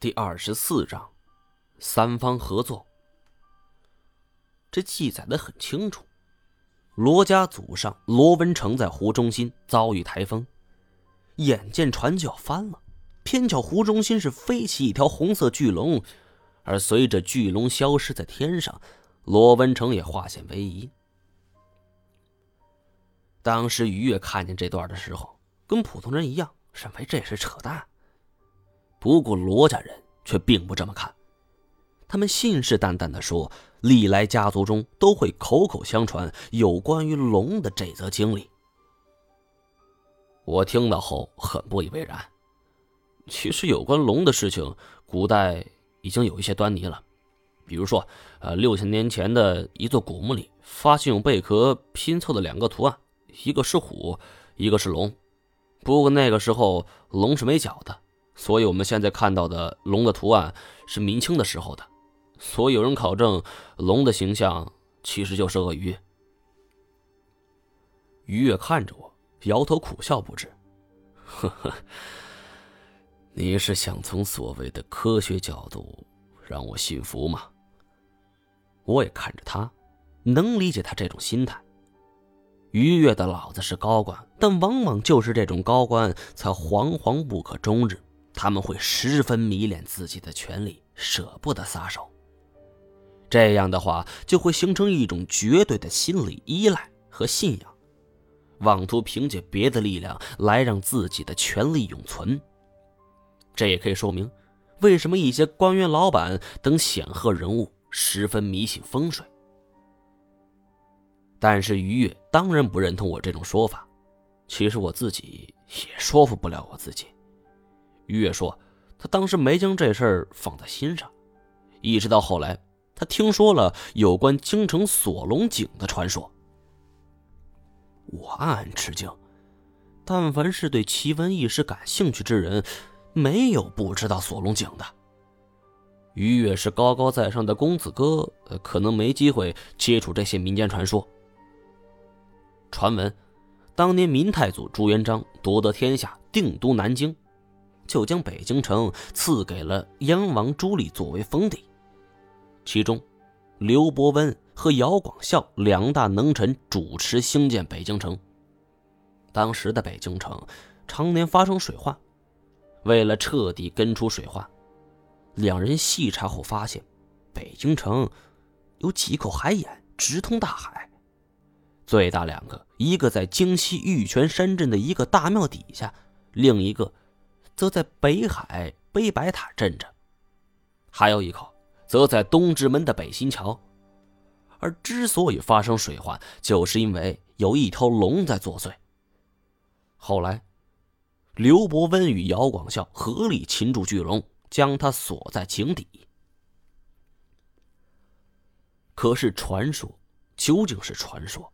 第二十四章，三方合作。这记载的很清楚，罗家祖上罗文成在湖中心遭遇台风，眼见船就要翻了，偏巧湖中心是飞起一条红色巨龙，而随着巨龙消失在天上，罗文成也化险为夷。当时于越看见这段的时候，跟普通人一样，认为这是扯淡。不过罗家人却并不这么看，他们信誓旦旦的说，历来家族中都会口口相传有关于龙的这则经历。我听到后很不以为然。其实有关龙的事情，古代已经有一些端倪了，比如说，呃，六千年前的一座古墓里发现用贝壳拼凑的两个图案，一个是虎，一个是龙。不过那个时候龙是没脚的。所以，我们现在看到的龙的图案是明清的时候的，所以有人考证，龙的形象其实就是鳄鱼。于越看着我，摇头苦笑不止：“呵呵，你是想从所谓的科学角度让我信服吗？”我也看着他，能理解他这种心态。于越的老子是高官，但往往就是这种高官才惶惶不可终日。他们会十分迷恋自己的权利，舍不得撒手。这样的话，就会形成一种绝对的心理依赖和信仰，妄图凭借别的力量来让自己的权利永存。这也可以说明，为什么一些官员、老板等显赫人物十分迷信风水。但是于越当然不认同我这种说法，其实我自己也说服不了我自己。于越说：“他当时没将这事儿放在心上，一直到后来，他听说了有关京城锁龙井的传说。我暗暗吃惊，但凡是对奇闻异事感兴趣之人，没有不知道锁龙井的。于越是高高在上的公子哥，可能没机会接触这些民间传说。传闻，当年明太祖朱元璋夺得天下，定都南京。”就将北京城赐给了燕王朱棣作为封地，其中，刘伯温和姚广孝两大能臣主持兴建北京城。当时的北京城常年发生水患，为了彻底根除水患，两人细查后发现，北京城有几口海眼直通大海，最大两个，一个在京西玉泉山镇的一个大庙底下，另一个。则在北海碑白塔镇着，还有一口则在东直门的北新桥。而之所以发生水患，就是因为有一条龙在作祟。后来，刘伯温与姚广孝合力擒住巨龙，将它锁在井底。可是，传说究竟是传说。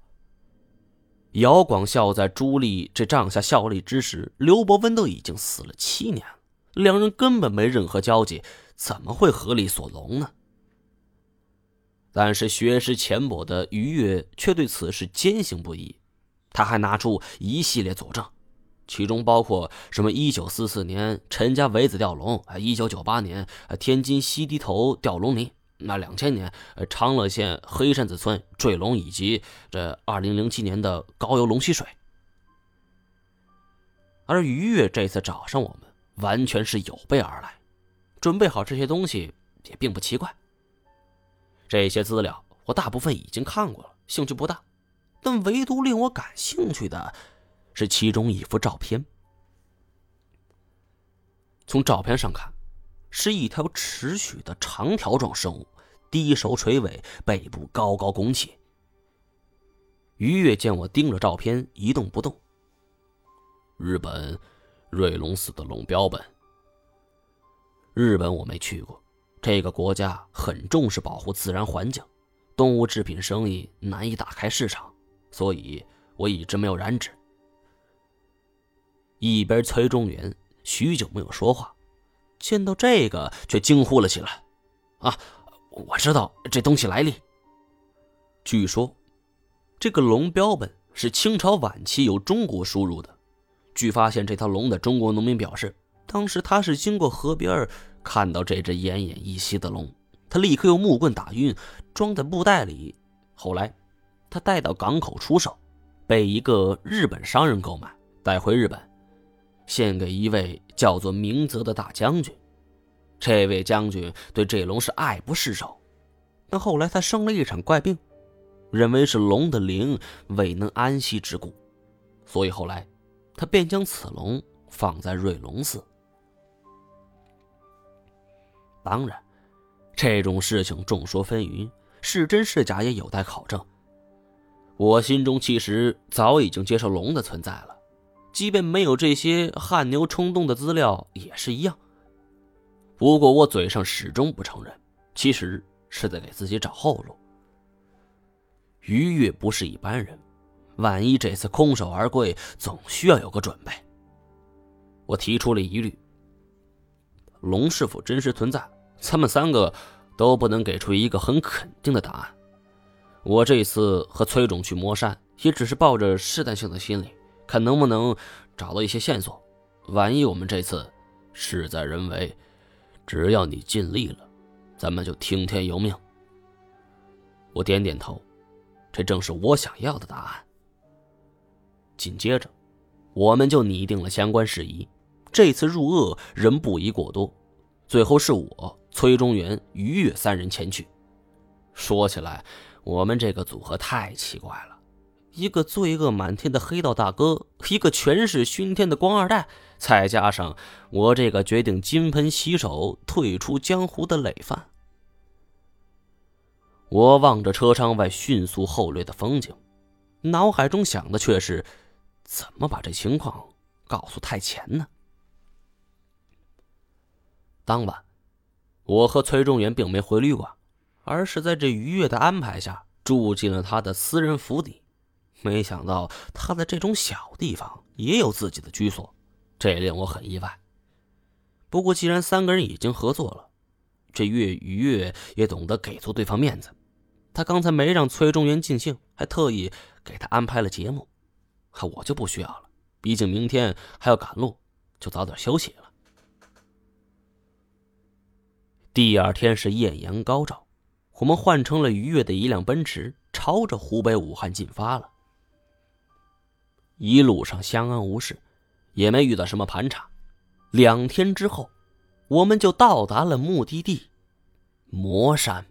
姚广孝在朱棣这帐下效力之时，刘伯温都已经死了七年了，两人根本没任何交集，怎么会合力锁龙呢？但是学识浅薄的于越却对此事坚信不疑，他还拿出一系列佐证，其中包括什么一九四四年陈家围子吊龙，啊，一九九八年天津西堤头吊龙泥。那两千年，呃，长乐县黑山子村坠龙，以及这二零零七年的高邮龙溪水，而于越这次找上我们，完全是有备而来，准备好这些东西也并不奇怪。这些资料我大部分已经看过了，兴趣不大，但唯独令我感兴趣的是其中一幅照片。从照片上看。是一条持续的长条状生物，低首垂尾，背部高高拱起。于越见我盯着照片一动不动。日本瑞龙寺的龙标本。日本我没去过，这个国家很重视保护自然环境，动物制品生意难以打开市场，所以我一直没有染指。一边崔中原许久没有说话。见到这个，却惊呼了起来：“啊，我知道这东西来历。据说，这个龙标本是清朝晚期由中国输入的。据发现，这条龙的中国农民表示，当时他是经过河边看到这只奄奄一息的龙，他立刻用木棍打晕，装在布袋里。后来，他带到港口出售，被一个日本商人购买，带回日本，献给一位叫做明泽的大将军。这位将军对这龙是爱不释手。但后来他生了一场怪病，认为是龙的灵未能安息之故，所以后来他便将此龙放在瑞龙寺。当然，这种事情众说纷纭，是真是假也有待考证。我心中其实早已经接受龙的存在了，即便没有这些汗牛充栋的资料也是一样。不过我嘴上始终不承认，其实。是在给自己找后路。于越不是一般人，万一这次空手而归，总需要有个准备。我提出了疑虑：龙是否真实存在？咱们三个都不能给出一个很肯定的答案。我这次和崔总去魔山，也只是抱着试探性的心理，看能不能找到一些线索。万一我们这次事在人为，只要你尽力了。咱们就听天由命。我点点头，这正是我想要的答案。紧接着，我们就拟定了相关事宜。这次入鄂人不宜过多，最后是我、崔中原、于越三人前去。说起来，我们这个组合太奇怪了：一个罪恶满天的黑道大哥，一个权势熏天的官二代。再加上我这个决定金盆洗手、退出江湖的累犯，我望着车窗外迅速后掠的风景，脑海中想的却是：怎么把这情况告诉太前呢？当晚，我和崔中元并没回旅馆，而是在这愉悦的安排下住进了他的私人府邸。没想到他在这种小地方也有自己的居所。这令我很意外。不过，既然三个人已经合作了，这岳与月也懂得给足对方面子。他刚才没让崔中原尽兴，还特意给他安排了节目。我就不需要了，毕竟明天还要赶路，就早点休息了。第二天是艳阳高照，我们换成了愉悦的一辆奔驰，朝着湖北武汉进发了。一路上相安无事。也没遇到什么盘查，两天之后，我们就到达了目的地——魔山。